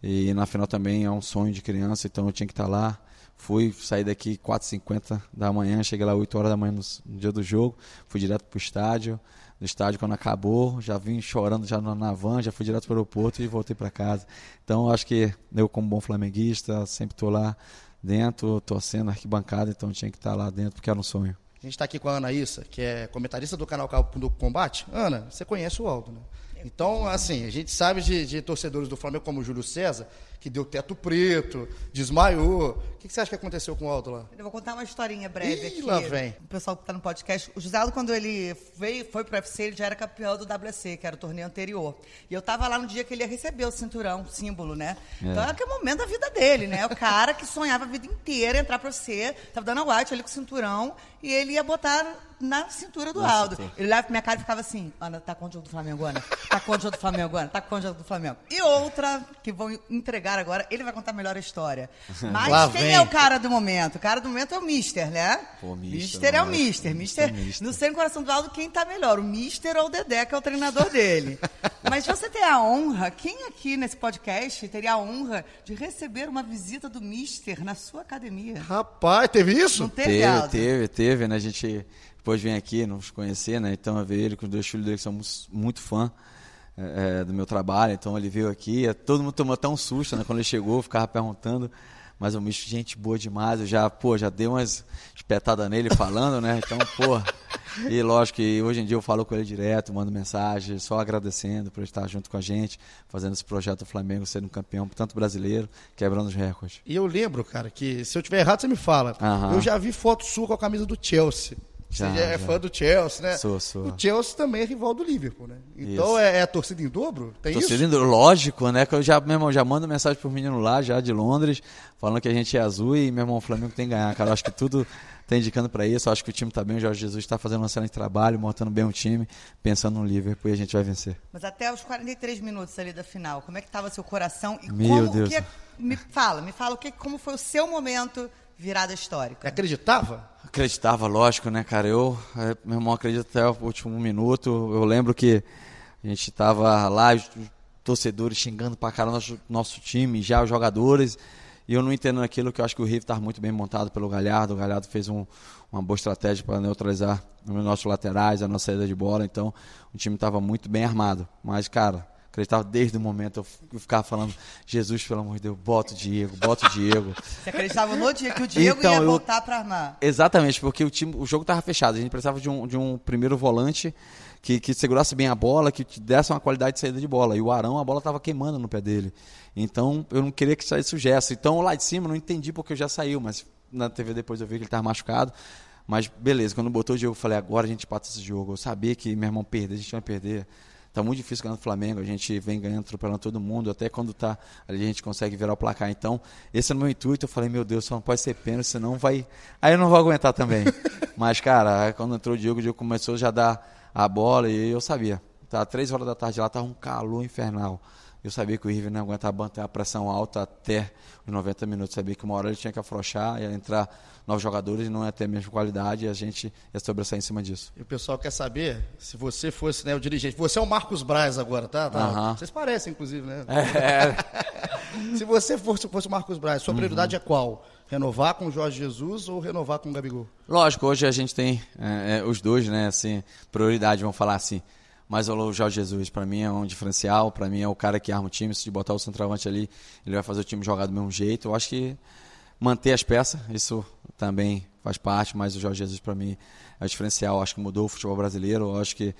E na final também é um sonho de criança, então eu tinha que estar tá lá. Fui, saí daqui 4h50 da manhã, cheguei lá 8 horas da manhã no, no dia do jogo, fui direto pro estádio. No estádio, quando acabou, já vim chorando já na, van, já fui direto para o aeroporto e voltei para casa. Então, acho que eu, como bom flamenguista, sempre estou lá dentro, torcendo arquibancada, então tinha que estar tá lá dentro porque era um sonho. A gente está aqui com a Ana Issa, que é comentarista do canal do Combate. Ana, você conhece o Aldo, né? Então, assim, a gente sabe de, de torcedores do Flamengo como o Júlio César, que deu teto preto, desmaiou. O que, que você acha que aconteceu com o Aldo lá? Eu vou contar uma historinha breve Ih, aqui. lá vem. O pessoal que está no podcast. O José Aldo, quando ele veio, foi para o UFC, ele já era campeão do WC, que era o torneio anterior. E eu estava lá no dia que ele ia receber o cinturão, símbolo, né? É. Então, é aquele momento da vida dele, né? O cara que sonhava a vida inteira entrar para você, estava dando a white ali com o cinturão, e ele ia botar na cintura do Nossa, Aldo. Sim. Ele olhava pra minha cara e ficava assim, Ana, tá com o jogo do Flamengo, Ana? Tá com o jogo do Flamengo, Ana? Tá com o jogo do Flamengo. E outra, que vão entregar agora, ele vai contar melhor a história. [laughs] Mas Lá quem vem. é o cara do momento? O cara do momento é o Mister, né? Pô, Mister, Mister é o Mister. Mister, Mister. No seu coração do Aldo, quem tá melhor? O Mister ou o Dedé, que é o treinador dele. [laughs] Mas você tem a honra, quem aqui nesse podcast teria a honra de receber uma visita do Mister na sua academia? Rapaz, teve isso? Não teve, teve, Aldo? teve, teve, né? A gente depois vem aqui nos conhecer, né? Então a ver ele com os dois filhos dele que são muito fã é, é, do meu trabalho. Então ele veio aqui, é, todo mundo tomou até um susto, né? Quando ele chegou, ficava perguntando. Mas o bicho, gente boa demais. Eu já, pô, já dei umas espetadas nele falando, né? Então, pô. E lógico que hoje em dia eu falo com ele direto, mando mensagem, só agradecendo por estar junto com a gente, fazendo esse projeto do Flamengo, sendo um campeão, tanto brasileiro, quebrando os recordes. E eu lembro, cara, que se eu tiver errado, você me fala. Aham. Eu já vi foto sua com a camisa do Chelsea. Já, Você é já. fã do Chelsea, né? Sou, sou. O Chelsea também é rival do Liverpool, né? Então é, é, a torcida em dobro? Tem torcida isso? em dobro, lógico, né? Que eu já, meu irmão, já mando mensagem pro menino lá, já de Londres, falando que a gente é azul e meu irmão, o Flamengo tem que ganhar, cara. Eu acho que tudo [laughs] tá indicando para isso. Eu acho que o time tá bem, o Jorge Jesus está fazendo um excelente trabalho, montando bem o time, pensando no Liverpool e a gente vai vencer. Mas até os 43 minutos ali da final, como é que tava seu coração e meu como Deus. que me fala, me fala o que como foi o seu momento virada histórica? Acreditava? Acreditava, lógico, né, cara? Eu, é, meu irmão, acredito até o último minuto. Eu lembro que a gente tava lá, os torcedores xingando pra caramba nosso, nosso time, já os jogadores. E eu não entendo aquilo que eu acho que o River estava muito bem montado pelo Galhardo. O Galhardo fez um, uma boa estratégia para neutralizar os nossos laterais, a nossa saída de bola. Então, o time estava muito bem armado. Mas, cara, acreditava desde o momento, eu ficava falando, Jesus, pelo amor de Deus, bota o Diego, bota o Diego. Você acreditava no dia que o Diego Então, ia voltar para armar? Exatamente, porque o, time, o jogo estava fechado. A gente precisava de um, de um primeiro volante que, que segurasse bem a bola, que te desse uma qualidade de saída de bola. E o Arão, a bola estava queimando no pé dele. Então, eu não queria que saísse o Gesso. Então, lá de cima, eu não entendi porque já saiu, mas na TV depois eu vi que ele estava machucado. Mas beleza, quando botou o Diego, eu falei, agora a gente passa esse jogo. Eu sabia que meu irmão perder, a gente ia perder. Tá muito difícil ganhar do Flamengo, a gente vem ganhando, atropelando todo mundo, até quando tá ali a gente consegue virar o placar. Então, esse é o meu intuito. Eu falei, meu Deus, só não pode ser pênalti, senão vai. Aí eu não vou aguentar também. [laughs] Mas, cara, quando entrou o Diego, o Diego começou já a dar a bola e eu sabia. Tá três horas da tarde lá, tava um calor infernal. Eu sabia que o River não ia aguentar manter a pressão alta até os 90 minutos. Sabia que uma hora ele tinha que afrouxar, ia entrar novos jogadores e não ia ter a mesma qualidade e a gente ia sobressair em cima disso. E o pessoal quer saber se você fosse né, o dirigente. Você é o Marcos Braz agora, tá? tá? Aham. Vocês parecem, inclusive, né? É, [laughs] Se você fosse, fosse o Marcos Braz, sua prioridade Uhum. é qual? Renovar com o Jorge Jesus ou renovar com o Gabigol? Lógico, hoje a gente tem é, é, os dois, né, assim, prioridade, vamos falar assim. Mas o Jorge Jesus, para mim, é um diferencial, para mim é o cara que arma o time. Se botar o centroavante ali, ele vai fazer o time jogar do mesmo jeito. Eu acho que manter as peças, isso também faz parte, mas o Jorge Jesus, para mim, é diferencial. Eu acho que mudou o futebol brasileiro. Eu acho que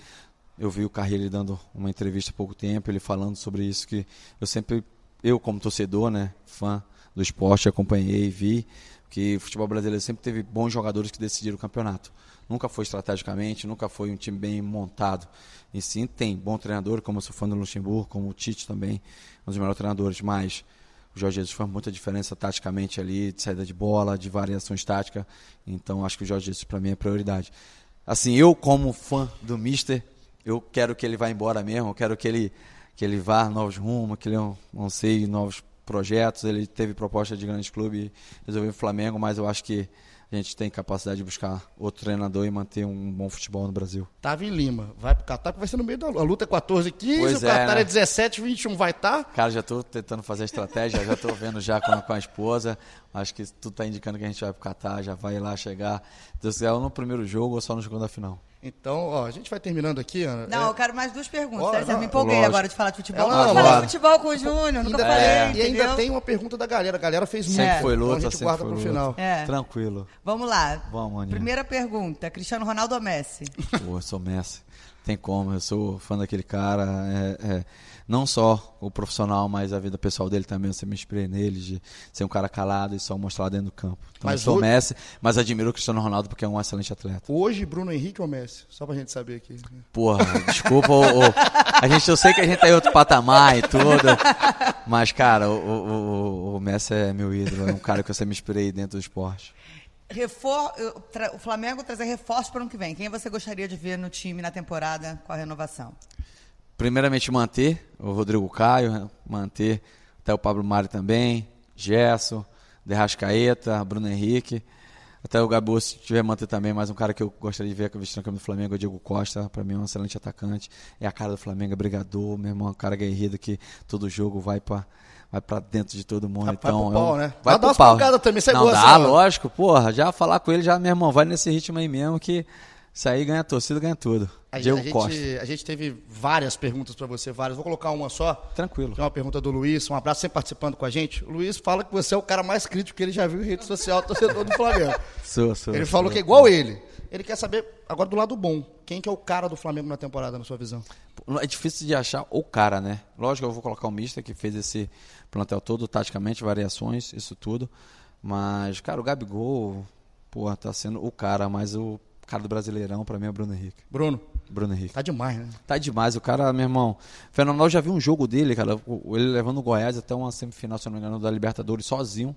eu vi o Carrilho dando uma entrevista há pouco tempo, ele falando sobre isso, que eu sempre, eu como torcedor, né, fã do esporte, acompanhei e vi que o futebol brasileiro sempre teve bons jogadores que decidiram o campeonato. Nunca foi estrategicamente, nunca foi um time bem montado. E sim, tem bom treinador, como eu sou fã do Luxemburgo, como o Tite também, um dos melhores treinadores, mas o Jorge Jesus faz muita diferença taticamente ali, de saída de bola, de variações táticas. Então acho que o Jorge Jesus para mim é prioridade. Assim, eu como fã do Mister, eu quero que ele vá embora mesmo, eu quero que ele que ele vá novos rumos, que ele anseie novos projetos. Ele teve proposta de grandes clubes, resolveu o Flamengo, mas eu acho que a gente tem capacidade de buscar outro treinador e manter um bom futebol no Brasil. Tava em Lima, vai pro Catar, que vai ser no meio da a luta é 14 e 15, Pois o é, Catar é, né? 17 21, vai tá? estar? Cara, já estou tentando fazer a estratégia, já estou vendo já com a, com a esposa. Acho que tudo está indicando que a gente vai pro Catar, já vai lá chegar. Deus quiser, ou no primeiro jogo ou só no jogo da final. Então, ó, a gente vai terminando aqui, Ana. Não, É, eu quero mais duas perguntas. Não, me empolguei lógico. agora de falar de futebol. Ela- falei bora. de futebol com o Júnior, nunca ainda, falei. é, e ainda tem uma pergunta da galera. A galera fez Sempre muito. foi então luta, a gente sempre guarda foi pro luta. final. É. Tranquilo. Vamos lá. Vamos, Aninha. Primeira pergunta: Cristiano Ronaldo ou Messi? Pô, eu sou Messi. Tem como, eu sou fã daquele cara. É, é, não só o profissional, mas a vida pessoal dele também. Eu sempre me inspirei nele, de ser um cara calado e só mostrar lá dentro do campo. Então Mas eu sou hoje- Messi, mas admiro o Cristiano Ronaldo porque é um excelente atleta. Hoje, Bruno Henrique ou Messi? Só pra gente saber aqui. Porra, desculpa, ô, ô, a gente, eu sei que a gente tá em outro patamar e tudo, mas, cara, o, o, o- o Messi é meu ídolo, é um cara que eu sempre me inspirei dentro do esporte. Refor... O Flamengo trazer reforço para o ano que vem. Quem você gostaria de ver no time na temporada com a renovação? Primeiramente, manter o Rodrigo Caio, manter até o Pablo Mari também, Gerson, Derrascaeta, Bruno Henrique. Até o Gabu, se tiver manter também, mais um cara que eu gostaria de ver vestindo a camisa do Flamengo é o Diego Costa. Pra mim é um excelente atacante. É a cara do Flamengo, é brigador, meu irmão, é um cara guerreiro que todo jogo vai pra, vai pra dentro de todo mundo. Vai então, pro é um- pau, né? Vai Dá pro pau. pancadas também, você Não, gosta, dá, né? lógico, porra. Já falar com ele, já, meu irmão, vai nesse ritmo aí mesmo que isso aí ganha torcida, ganha tudo. A, Diego a Costa. gente, a gente teve várias perguntas pra você, várias. Vou colocar uma só. Tranquilo. É uma pergunta do Luiz. Um abraço, sempre participando com a gente. O Luiz fala que você é o cara mais crítico que ele já viu em rede social, [laughs] torcedor do Flamengo. Sou, sou, Ele sou. falou que é igual ele. Ele quer saber, agora do lado bom, quem que é o cara do Flamengo na temporada, na sua visão? É difícil de achar o cara, né? Lógico, eu vou colocar o Mister que fez esse plantel todo, taticamente, variações, isso tudo. Mas, cara, o Gabigol, pô, tá sendo o cara, mas o cara do Brasileirão, pra mim, é o Bruno Henrique. Bruno, Bruno Henrique. tá demais, né? Tá demais, o cara, meu irmão. Fenomenal, eu já vi um jogo dele, cara. Ele levando o Goiás até uma semifinal, se não me engano, da Libertadores sozinho.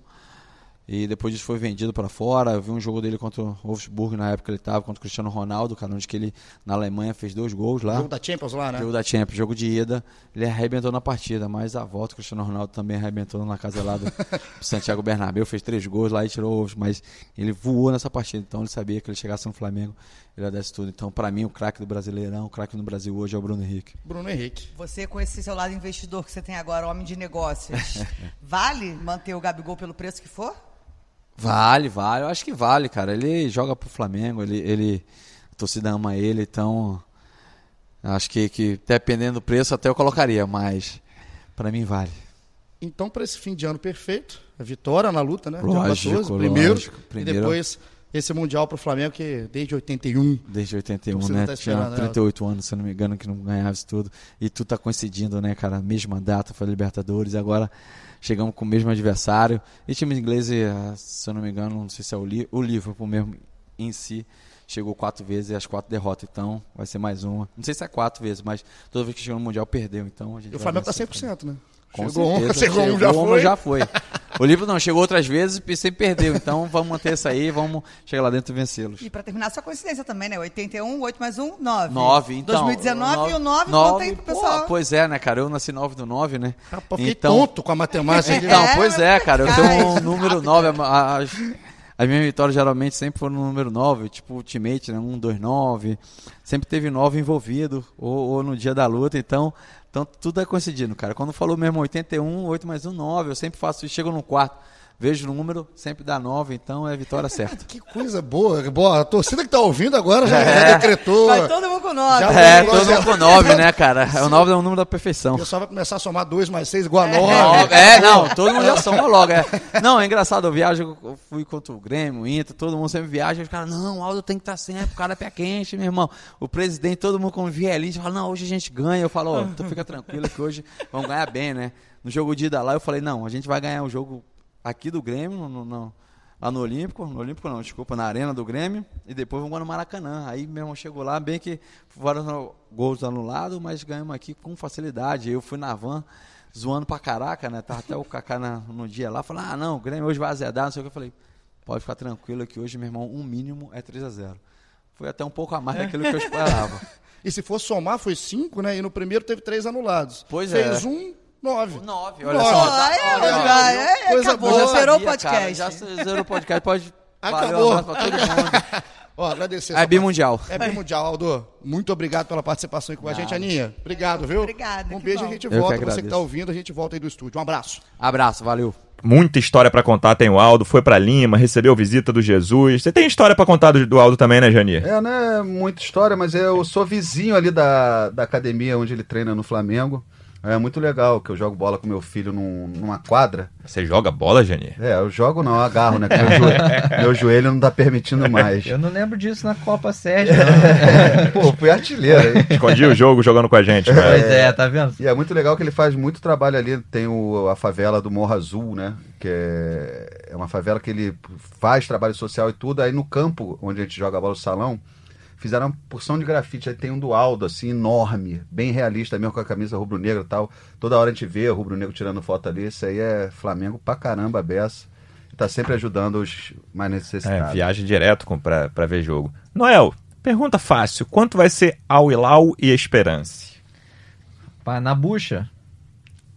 E depois disso foi vendido para fora. Eu vi um jogo dele contra o Wolfsburg na época que ele estava, contra o Cristiano Ronaldo, cara, onde que ele na Alemanha fez dois gols lá. Jogo da Champions lá, né? Jogo da Champions, jogo de ida, ele arrebentou na partida, mas a volta o Cristiano Ronaldo também arrebentou na casa lá do [laughs] Santiago Bernabéu, fez três gols lá e tirou os, mas ele voou nessa partida, então ele sabia que ele chegasse no Flamengo, ele ia dar isso tudo. Então, para mim, o craque do Brasileirão, o craque no Brasil hoje é o Bruno Henrique. Bruno Henrique. Você, com esse seu lado investidor que você tem agora, homem de negócios, [laughs] vale manter o Gabigol pelo preço que for? Vale, vale. Eu acho que vale, cara. Ele joga pro Flamengo, ele, ele a torcida ama ele, então acho que, que dependendo do preço até eu colocaria, mas para mim vale. Então, para esse fim de ano perfeito, a vitória na luta, né? Lógico, Dia 14, primeiro, lógico. Primeiro. E depois esse Mundial pro Flamengo, que desde 81. Desde 81, Você né? tá Tinha esperando, né? 38 anos, se não me engano, que não ganhava isso tudo. E tu tá coincidindo, né, cara? Mesma data, foi Libertadores, agora chegamos com o mesmo adversário. E time inglês, eh, se eu não me engano, não sei se é o, Li o Liverpool mesmo em si, chegou quatro vezes e as quatro derrotas. Então vai ser mais uma. Não sei se é quatro vezes, mas toda vez que chegou no Mundial perdeu. Então a gente E o Flamengo tá vencer 100%, né? Com chegou um, certeza. [laughs] chegou um, já uma, foi. já foi. O livro não, chegou outras vezes e sempre perdeu. Então vamos manter isso aí, vamos chegar lá dentro e vencê-los. E pra terminar, sua coincidência também, né? 81, 8 mais 1, 9. 9, então. 2019 e o 9, nove, conta aí pro pô, pessoal. Pois é, né, cara? Eu nasci 9 do 9, né? Rapaz, fiquei então, tonto com a matemática. [laughs] Então, É, pois é, cara. Eu tenho um número 9. As, as minhas vitórias geralmente sempre foram no número 9, tipo Ultimate, né? 1, 2, 9. Sempre teve 9 envolvido, ou, ou no dia da luta, então. Então tudo é coincidindo, cara. Quando falou mesmo 81, 8 mais 1, 9, eu sempre faço isso, chego no quarto, vejo o número, sempre dá 9, então é vitória certa. [laughs] Que coisa boa. boa. A torcida que tá ouvindo agora já, já decretou. Vai todo mundo com 9. Já- É, todo mundo com 9, né, [laughs] cara? O 9 é o número da perfeição. O pessoal vai começar a somar 2 mais 6 igual a Nove, 9. É, não, todo mundo já soma logo. É. Não, é engraçado, eu viajo, eu fui contra o Grêmio, o Inter, todo mundo sempre viaja, e os caras, não, o Aldo tem que estar sempre, o cara é pé quente, meu irmão. O presidente, todo mundo com vielinho, fala, não, hoje a gente ganha. Eu falo, ó, tu fica tranquilo que hoje vamos ganhar bem, né? No jogo de ida lá, eu falei, não, a gente vai ganhar o jogo aqui do Grêmio, no, no- lá no Olímpico, no Olímpico não, desculpa, na Arena do Grêmio, e depois vamos no Maracanã. Aí, meu irmão, chegou lá, bem que foram gols anulados, mas ganhamos aqui com facilidade. Eu fui na van, zoando pra caraca, né? Tava até o Kaká na- no dia lá, falando, ah, não, o Grêmio hoje vai azedar, não sei o que. Eu falei, pode ficar tranquilo que hoje, meu irmão, um mínimo é 3 a 0 Foi até um pouco a mais daquilo que eu esperava. [laughs] E se for somar, foi 5, né? E no primeiro teve 3 anulados. Pois é. Fez um, 9. 9, olha Nove. só. Ah, é, Olha, já, é, coisa acabou, boa. já zerou o Sabia, cara, podcast. já zerou o podcast, pode... [laughs] Acabou. Valeu, um pra todo mundo. [laughs] Ó, agradecer. É bimundial. É bimundial, Aldo. Muito obrigado pela participação aqui com a gente, Aninha. Obrigado, viu? Obrigada, Um beijo bom. e a gente Eu que volta. Você que tá ouvindo, a gente volta aí do estúdio. Um abraço. Abraço, valeu. Muita história pra contar tem o Aldo, foi pra Lima, recebeu visita do Jesus. Você tem história pra contar do, do Aldo também, né, Janir? É, não é muita história, mas eu sou vizinho ali da, da academia onde ele treina no Flamengo. É muito legal que eu jogo bola com meu filho num- numa quadra. Você joga bola, Janir? É, eu jogo não, eu agarro, né? Meu, joelho, [laughs] meu joelho não tá permitindo mais. Eu não lembro disso na Copa Sérgio, não. [laughs] Pô, fui artilheiro. hein? Escondi o jogo jogando com a gente, pois cara. é, tá vendo? E é muito legal que ele faz muito trabalho ali. Tem o- a favela do Morro Azul, né? Que é, é uma favela que ele faz trabalho social e tudo. Aí no campo, onde a gente joga bola no salão, fizeram uma porção de grafite. Aí tem um do Aldo, assim, enorme, bem realista mesmo, com a camisa rubro-negra e tal. Toda hora a gente vê o rubro-negro tirando foto ali. Isso aí é Flamengo pra caramba, beça. Tá sempre ajudando os mais É, necessitados. viagem direto pra ver jogo. Noel, pergunta fácil. Quanto vai ser Al Hilal e Esperance? Pá, na bucha.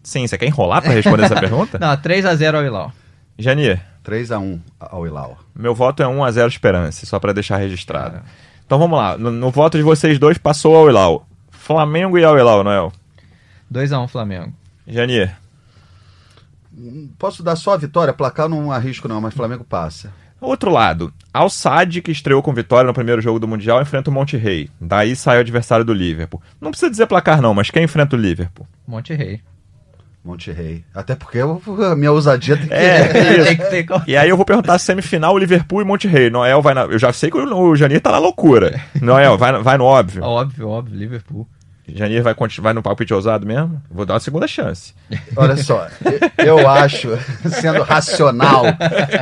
Sim, você quer enrolar pra responder essa [laughs] pergunta? Não, 3x0 ao Hilal. Janir, 3x1 ao Ilau. meu voto é 1x0 Esperance, só pra deixar registrado. Então vamos lá. No, no voto de vocês dois, passou Al Hilal. Flamengo e Al Hilal, Noel. 2x1 Flamengo. Janir, Posso dar só a vitória? Placar não arrisco não, mas Flamengo passa. Outro lado, Al Sadd, que estreou com vitória no primeiro jogo do Mundial, enfrenta o Monte Rey. Daí sai o adversário do Liverpool. Não precisa dizer placar não, mas quem enfrenta o Liverpool? Monte Rei. Monte Rei. Até porque eu- a minha ousadia tem que... É, [laughs] Tem que ter E aí eu vou perguntar semifinal, Liverpool e Monte Rey. Noel vai na... Eu já sei que o, Janir tá na loucura. Noel, vai, vai no óbvio. Óbvio, óbvio, Liverpool. Janir vai, vai no palpite ousado mesmo? Vou dar uma segunda chance. Olha só, eu- eu acho, [laughs] sendo racional,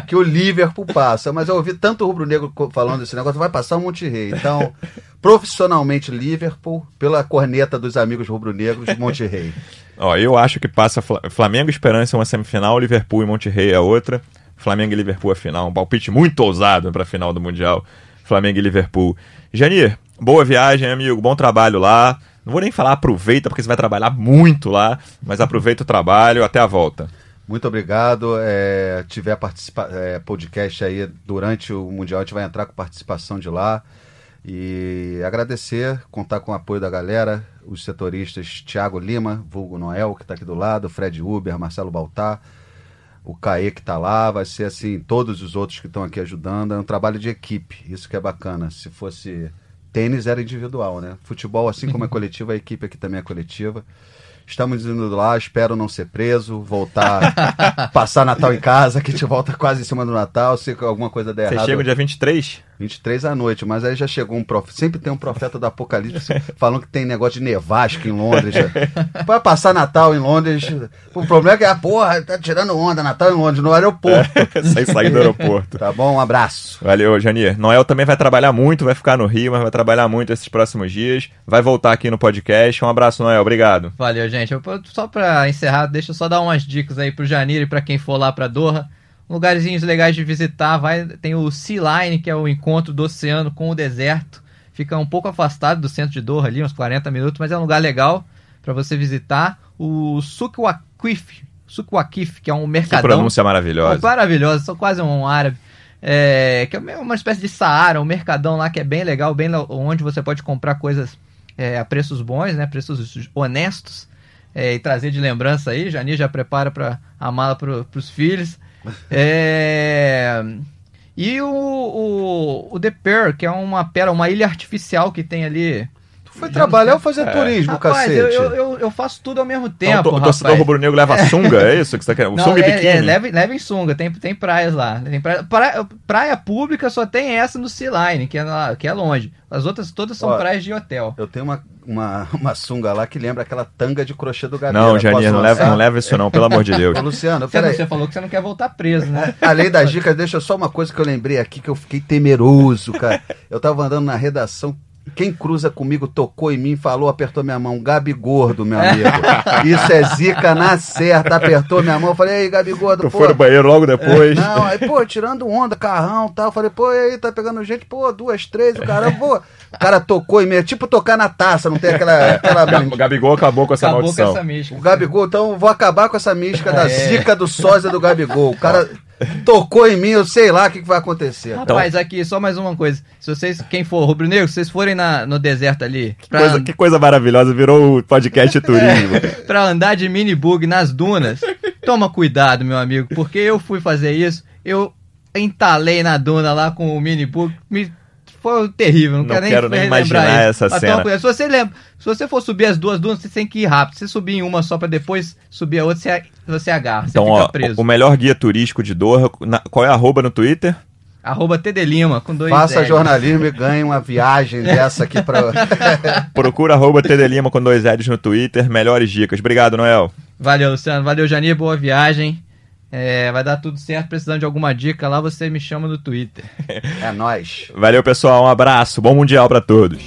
que o Liverpool passa, mas eu ouvi tanto rubro-negro falando desse negócio, vai passar o Monte Rei. Então, profissionalmente, Liverpool, pela corneta dos amigos rubro-negros, Monte Rei. Ó, eu acho que passa Fla- Flamengo e Esperança é uma semifinal, Liverpool e Monte Rey é outra. Flamengo e Liverpool a final. Um palpite muito ousado para a final do Mundial. Flamengo e Liverpool. Janir, boa viagem, amigo. Bom trabalho lá. Não vou nem falar aproveita, porque você vai trabalhar muito lá, mas aproveita o trabalho. Até a volta. Muito obrigado. É, tiver participa é, podcast aí durante o Mundial, a gente vai entrar com participação de lá. E agradecer, contar com o apoio da galera, os setoristas Thiago Lima, Vulgo Noel, que está aqui do lado, Fred Uber, Marcelo Baltar, o Caê que está lá, vai ser assim, todos os outros que estão aqui ajudando. É um trabalho de equipe, isso que é bacana. Se fosse tênis, era individual, né? Futebol, assim como é coletivo, a equipe aqui também é coletiva. Estamos indo lá, espero não ser preso, voltar, [laughs] passar Natal em casa, que a gente volta quase em cima do Natal, se alguma coisa der Você errado. chega dia 23? 23 à noite, mas aí já chegou um profeta. Sempre tem um profeta do Apocalipse falando que tem negócio de nevasca em Londres. Vai [laughs] passar Natal em Londres. O problema é que a porra tá tirando onda, Natal em Londres, no aeroporto. [laughs] Sai sair do aeroporto. Tá bom? Um abraço. Valeu, Janir. Noel também vai trabalhar muito, vai ficar no Rio, mas vai trabalhar muito esses próximos dias. Vai voltar aqui no podcast. Um abraço, Noel. Obrigado. Valeu, gente. Eu- só pra encerrar, deixa eu só dar umas dicas aí pro Janir e pra quem for lá pra Doha. Lugarzinhos legais de visitar, vai, tem o Sea Line, que é o encontro do oceano com o deserto. Fica um pouco afastado do centro de Doha ali, uns 40 minutos, mas é um lugar legal pra você visitar. O Souk Waqif, que é um Que mercadão. pronúncia Oh, maravilhosa. maravilhosa, sou quase um árabe. É, que é uma espécie de Saara, um mercadão lá que é bem legal, bem onde você pode comprar coisas é, a preços bons, né? Preços honestos. é, e trazer de lembrança aí. Jani já prepara para a mala para os filhos. É, e o, o, o The Pearl, que é uma pérola, uma ilha artificial que tem ali. Foi trabalhar ou fazer turismo, Rapaz, cacete? eu, eu, eu, faço tudo ao mesmo Então, tempo. to- o torcedor rubro-negro leva sunga, é isso que você tá querendo? O Não, sunga e é, biquíni? é, leva, leva em sunga, tem, tem praias lá. Tem praia, praia, praia pública só tem essa no Sea Line, que é, lá- que é longe. As outras todas são Ó, praias de hotel. Eu tenho uma, uma, uma sunga lá que lembra aquela tanga de crochê do Gabriel. Não, Janir, não leva, não leva isso não, pelo amor de Deus. Ô, Luciano, peraí. você falou que você não quer voltar preso, né? [laughs] Além das dicas, deixa só uma coisa que eu lembrei aqui que eu fiquei temeroso, cara. Eu tava andando na redação, quem cruza comigo tocou em mim, falou, apertou minha mão. Gabi Gordo, meu amigo. Isso é zica na certa. Apertou minha mão, falei, ei, Gabi Gordo, Tu pô. foi no banheiro logo depois. Não, aí, pô, tirando onda, carrão e tal. Falei, pô, e aí, tá pegando gente? Pô, duas, três, o cara, pô. O cara tocou em mim, é tipo tocar na taça, não tem aquela. aquela O Gabigol acabou com essa Acabou com maldição. essa mística. o Gabigol, então eu vou acabar com essa mística da É. zica do sósia do Gabigol. O cara tocou em mim, eu sei lá o que, que vai acontecer. Rapaz, aqui, só mais uma coisa. Se vocês, quem for rubro-negro, se vocês forem na, no deserto ali, pra, Coisa- que coisa maravilhosa, virou o podcast [laughs] turismo. pra andar de mini bug nas dunas, toma cuidado, meu amigo, porque eu fui fazer isso, eu entalei na duna lá com o mini bug, me foi terrível, não, Não quero nem, quero nem imaginar isso. essa Mas cena. Se você lembra, se você for subir as duas dunas, você tem que ir rápido. Se você subir em uma só pra depois subir a outra, você, você agarra, Então, você fica ó, preso. o melhor guia turístico de Doha, na- qual é a arroba no Twitter? Arroba TD Lima, com dois Faça L's. jornalismo e ganhe uma viagem [laughs] dessa aqui pra. [laughs] Procura arroba TD Lima com dois L's no Twitter. Melhores dicas. Obrigado, Noel. Valeu, Luciano. Valeu, Janir. Boa viagem. É, vai dar tudo certo. Precisando de alguma dica lá, você me chama no Twitter. É nóis. Valeu, pessoal. Um abraço. Bom Mundial pra todos.